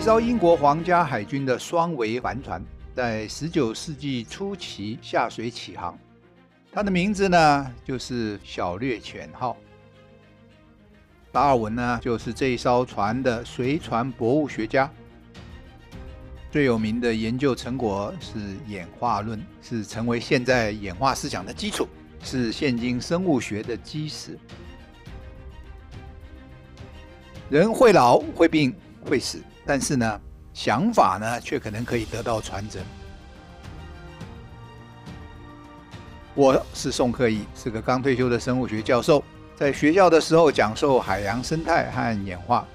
一艘英国皇家海军的双桅帆船，在十九世纪初期下水启航，它的名字呢就是小略犬号。达尔文呢就是这一艘船的随船博物学家，最有名的研究成果是演化论，是成为现在演化思想的基础，是现今生物学的基石。人会老、会病、会死。但是呢，想法呢，却可能可以得到传承。我是宋克义，是个刚退休的生物学教授，在学校的时候讲授海洋生态和演化。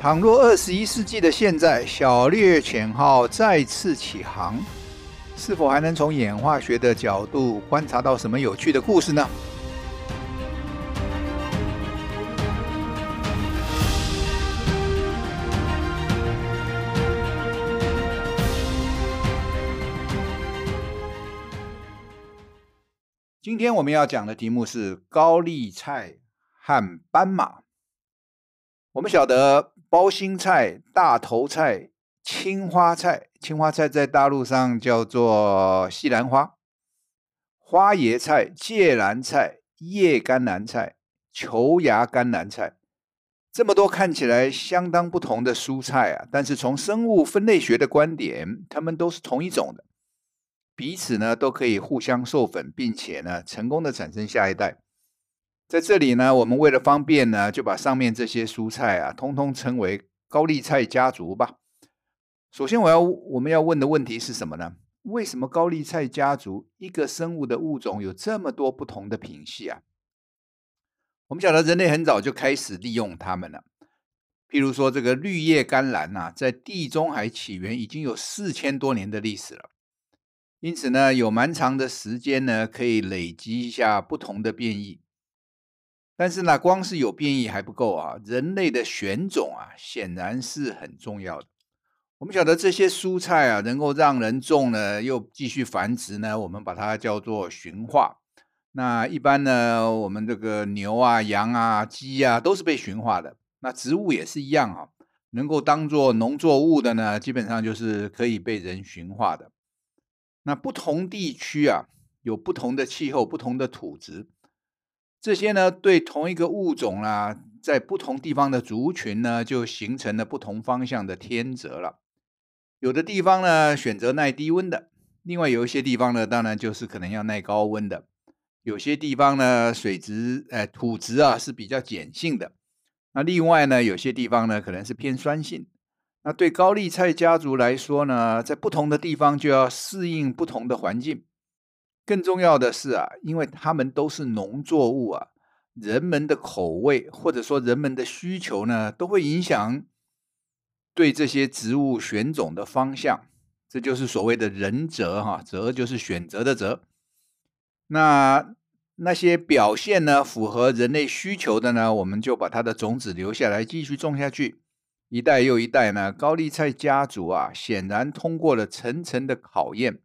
倘若二十一世纪的现在，小猎犬号再次启航，是否还能从演化学的角度观察到什么有趣的故事呢？今天我们要讲的题目是高丽菜和斑马。我们晓得包心菜、大头菜、青花菜，青花菜在大陆上叫做西兰花，花椰菜、芥蓝菜、叶甘蓝菜、球芽甘蓝菜，这么多看起来相当不同的蔬菜啊，但是从生物分类学的观点，它们都是同一种的。彼此呢都可以互相授粉，并且呢成功的产生下一代。在这里呢，我们为了方便呢，就把上面这些蔬菜啊，通通称为高丽菜家族吧。首先，我要我们要问的问题是什么呢？为什么高丽菜家族一个生物的物种有这么多不同的品系啊？我们晓得人类很早就开始利用它们了。譬如说，这个绿叶甘蓝呐、在地中海起源已经有四千多年的历史了。因此呢，有蛮长的时间呢，可以累积一下不同的变异。但是呢，光是有变异还不够啊，人类的选种啊，显然是很重要的。我们晓得这些蔬菜啊，能够让人种呢，又继续繁殖呢，我们把它叫做驯化。那一般呢，我们这个牛啊、羊啊、鸡啊，都是被驯化的。那植物也是一样啊，能够当做农作物的呢，基本上就是可以被人驯化的。那不同地区啊，有不同的气候、不同的土质，这些呢，对同一个物种啊，在不同地方的族群呢，就形成了不同方向的天择了。有的地方呢，选择耐低温的；另外有一些地方呢，当然就是可能要耐高温的。有些地方呢，水质、呃，土质啊是比较碱性的。那另外呢，有些地方呢，可能是偏酸性。那对高丽菜家族来说呢，在不同的地方就要适应不同的环境。更重要的是啊，因为它们都是农作物啊，人们的口味或者说人们的需求呢，都会影响对这些植物选种的方向。这就是所谓的人择哈，择就是选择的择。那那些表现呢，符合人类需求的呢，我们就把它的种子留下来，继续种下去。一代又一代呢，高丽菜家族啊，显然通过了层层的考验，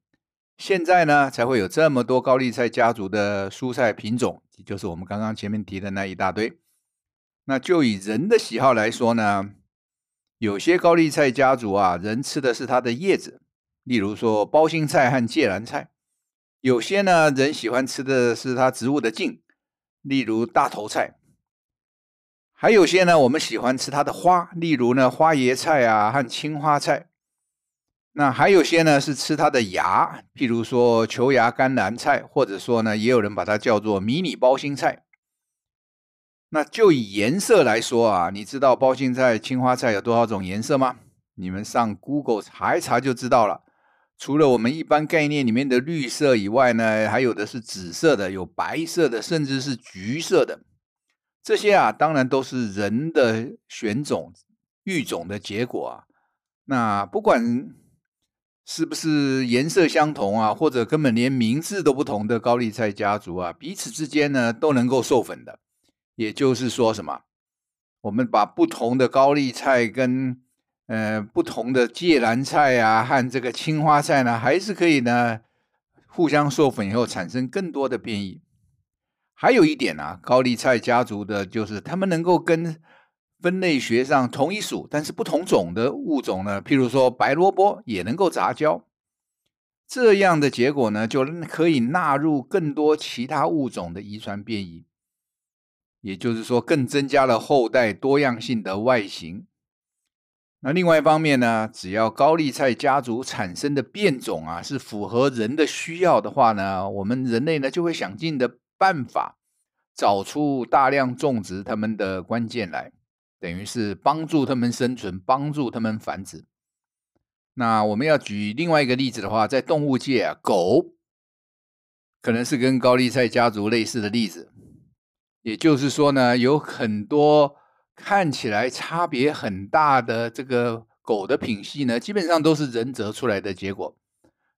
现在呢，才会有这么多高丽菜家族的蔬菜品种，就是我们刚刚前面提的那一大堆。那就以人的喜好来说呢，有些高丽菜家族啊，人吃的是它的叶子，例如说包心菜和芥蓝菜；有些呢，人喜欢吃的是它植物的茎，例如大头菜。还有些呢，我们喜欢吃它的花，例如呢花椰菜啊和青花菜。那还有些呢是吃它的芽，譬如说球芽甘蓝菜，或者说呢也有人把它叫做迷你包心菜。那就以颜色来说啊，你知道包心菜、青花菜有多少种颜色吗？你们上 Google 查一查就知道了。除了我们一般概念里面的绿色以外呢，还有的是紫色的，有白色的，甚至是橘色的。这些啊，当然都是人的选种育种的结果啊。那不管是不是颜色相同啊，或者根本连名字都不同的高丽菜家族啊，彼此之间呢都能够授粉的。也就是说，什么？我们把不同的高丽菜跟呃不同的芥蓝菜啊和这个青花菜呢，还是可以呢互相授粉以后产生更多的变异。还有一点啊，高丽菜家族的就是他们能够跟分类学上同一属但是不同种的物种呢，譬如说白萝卜也能够杂交，这样的结果呢，就可以纳入更多其他物种的遗传变异，也就是说，更增加了后代多样性的外形。那另外一方面呢，只要高丽菜家族产生的变种啊，是符合人的需要的话呢，我们人类呢就会想尽的办法，找出大量种植它们的关键来。等于是帮助他们生存，帮助他们繁殖。那我们要举另外一个例子的话，在动物界啊，狗可能是跟高丽菜家族类似的例子。也就是说呢，有很多看起来差别很大的这个狗的品系呢，基本上都是人择出来的结果。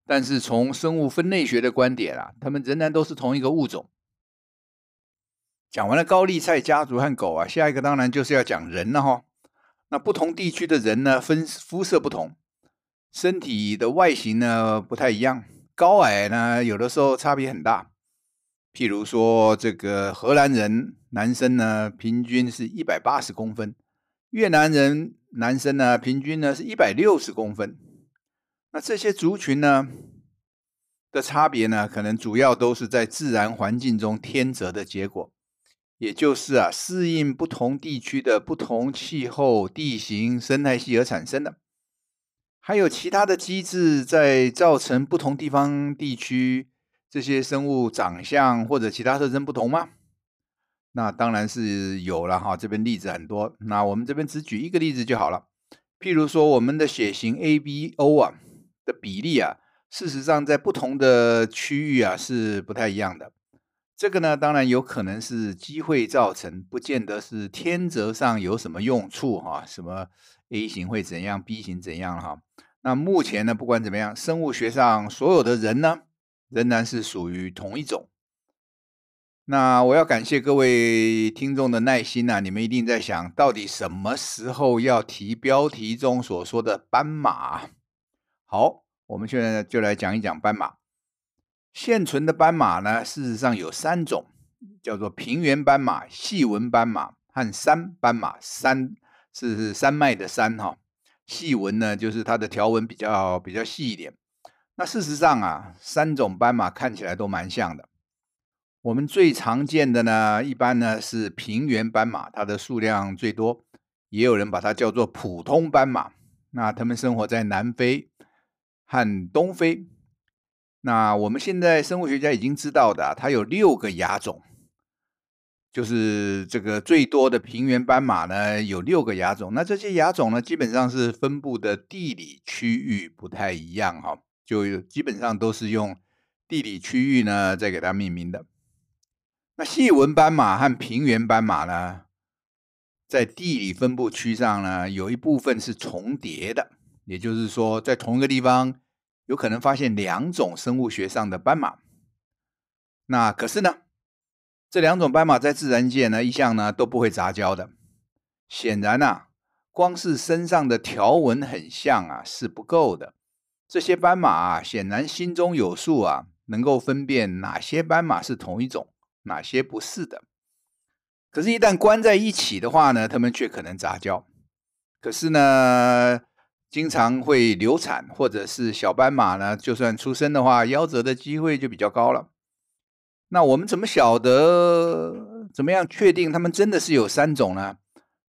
但是从生物分类学的观点啊，它们仍然都是同一个物种。讲完了高丽菜家族和狗啊，下一个当然就是要讲人了哈。那不同地区的人呢，分肤色不同，身体的外形呢不太一样，高矮呢有的时候差别很大。譬如说，这个荷兰人男生呢，平均是一百八十公分；越南人男生呢，平均呢是一百六十公分。那这些族群呢的差别呢，可能主要都是在自然环境中天择的结果。也就是啊，适应不同地区的不同气候、地形、生态系而产生的，还有其他的机制在造成不同地方地区这些生物长相或者其他特征不同吗？那当然是有了哈，这边例子很多，那我们这边只举一个例子就好了。譬如说，我们的血型 ABO 啊的比例啊，事实上在不同的区域啊是不太一样的。这个呢，当然有可能是机会造成，不见得是天择上有什么用处哈。什么 A 型会怎样，B 型怎样哈？那目前呢，不管怎么样，生物学上所有的人呢，仍然是属于同一种。那我要感谢各位听众的耐心呐，你们一定在想到底什么时候要提标题中所说的斑马？好，我们现在就来讲一讲斑马。现存的斑马呢，事实上有三种，叫做平原斑马、细纹斑马和山斑马。山是山脉的山哈，细纹呢就是它的条纹比较比较细一点。那事实上啊，三种斑马看起来都蛮像的。我们最常见的呢，一般呢是平原斑马，它的数量最多，也有人把它叫做普通斑马。那它们生活在南非和东非。那我们现在生物学家已经知道的，它有六个亚种，就是这个最多的平原斑马呢，有六个亚种。那这些亚种呢，基本上是分布的地理区域不太一样哈，就基本上都是用地理区域呢再给它命名的。那细纹斑马和平原斑马呢，在地理分布区上呢，有一部分是重叠的，也就是说，在同一个地方。有可能发现两种生物学上的斑马，那可是呢，这两种斑马在自然界呢，一向呢都不会杂交的。显然啊，光是身上的条纹很像啊是不够的。这些斑马啊，显然心中有数啊，能够分辨哪些斑马是同一种，哪些不是的。可是，一旦关在一起的话呢，它们却可能杂交。可是呢，经常会流产，或者是小斑马呢，就算出生的话，夭折的机会就比较高了。那我们怎么晓得？怎么样确定它们真的是有三种呢？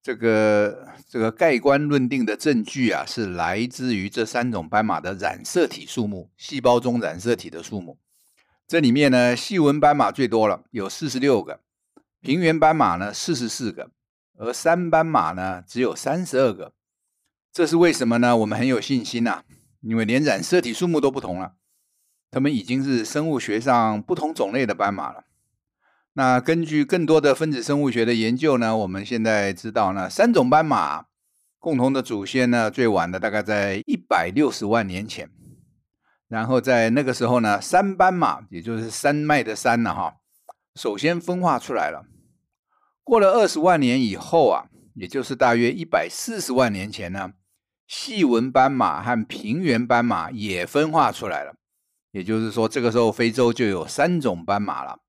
这个这个盖棺论定的证据啊，是来自于这三种斑马的染色体数目，细胞中染色体的数目。这里面呢，细纹斑马最多了，有四十六个；平原斑马呢，四十四个；而三斑马呢，只有三十二个。这是为什么呢？我们很有信心呐、因为连染色体数目都不同了，它们已经是生物学上不同种类的斑马了。那根据更多的分子生物学的研究呢，我们现在知道呢，三种斑马共同的祖先呢，最晚的大概在一百六十万年前，然后在那个时候呢，山斑马也就是山脉的山呢，哈，首先分化出来了。过了二十万年以后啊，也就是大约一百四十万年前呢。细纹斑马和平原斑马也分化出来了，也就是说，这个时候非洲就有三种斑马了。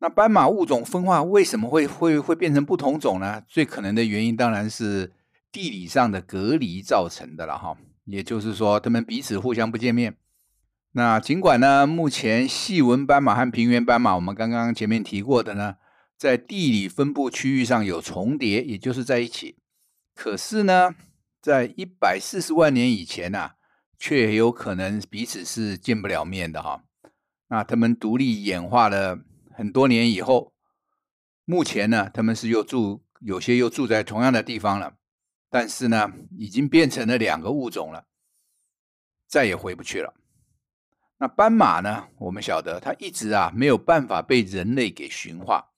那斑马物种分化为什么会会会变成不同种呢？最可能的原因当然是地理上的隔离造成的了哈。也就是说，它们彼此互相不见面。那尽管呢，目前细纹斑马和平原斑马，我们刚刚前面提过的呢，在地理分布区域上有重叠，也就是在一起。可是呢，在一百四十万年以前啊，却有可能彼此是见不了面的哈。那他们独立演化了很多年以后，目前呢，他们是又住，有些又住在同样的地方了。但是呢，已经变成了两个物种了，再也回不去了。那斑马呢？我们晓得它一直啊没有办法被人类给驯化，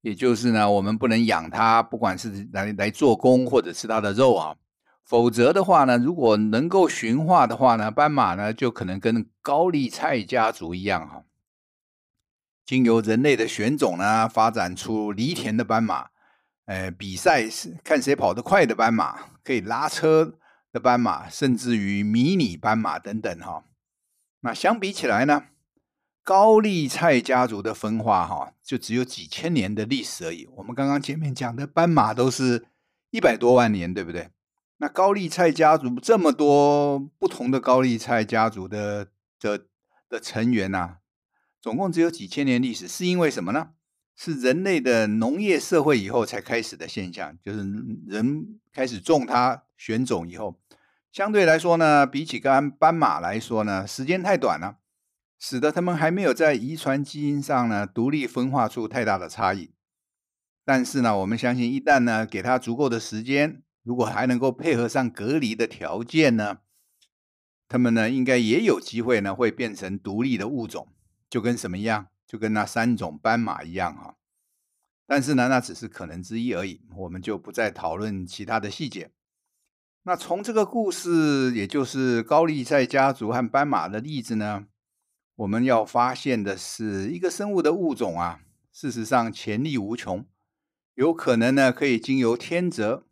也就是呢，我们不能养它，不管是来来做工或者吃它的肉啊。否则的话呢，如果能够驯化的话呢，斑马呢就可能跟高丽菜家族一样哈，经由人类的选种呢，发展出犁田的斑马。呃，比赛是看谁跑得快的斑马，可以拉车的斑马，甚至于迷你斑马等等哈。那相比起来呢，高丽菜家族的分化哈，就只有几千年的历史而已。我们刚刚前面讲的斑马都是一百多万年，对不对？那高丽菜家族这么多不同的高丽菜家族的的的成员呐，总共只有几千年历史，是因为什么呢？是人类的农业社会以后才开始的现象，就是人开始种它、选种以后，相对来说呢，比起跟斑马来说呢，时间太短了，使得它们还没有在遗传基因上呢独立分化出太大的差异。但是呢，我们相信，一旦呢给它足够的时间，如果还能够配合上隔离的条件呢，他们呢应该也有机会呢会变成独立的物种，就跟什么样？就跟那三种斑马一样哈，但是呢，那只是可能之一而已，我们就不再讨论其他的细节。那从这个故事，也就是高丽赛家族和斑马的例子呢，我们要发现的是，一个生物的物种啊，事实上潜力无穷，有可能呢可以经由天择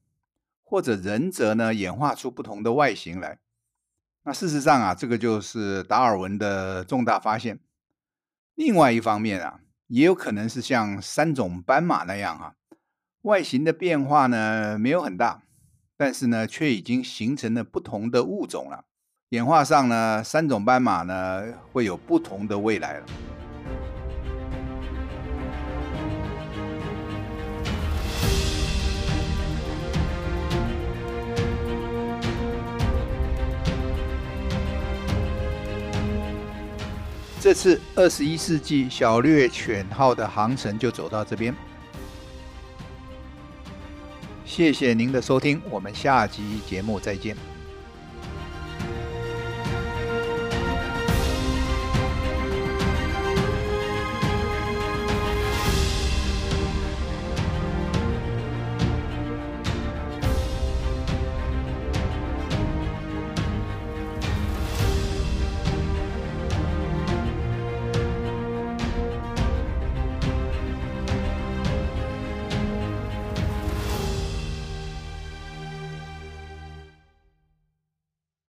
或者人择呢演化出不同的外形来。那事实上啊，这个就是达尔文的重大发现。另外一方面啊，也有可能是像三种斑马那样、啊，外形的变化呢没有很大，但是呢却已经形成了不同的物种了。演化上呢，三种斑马呢会有不同的未来了。这次二十一世纪小猎犬号的航程就走到这边，谢谢您的收听，我们下集节目再见。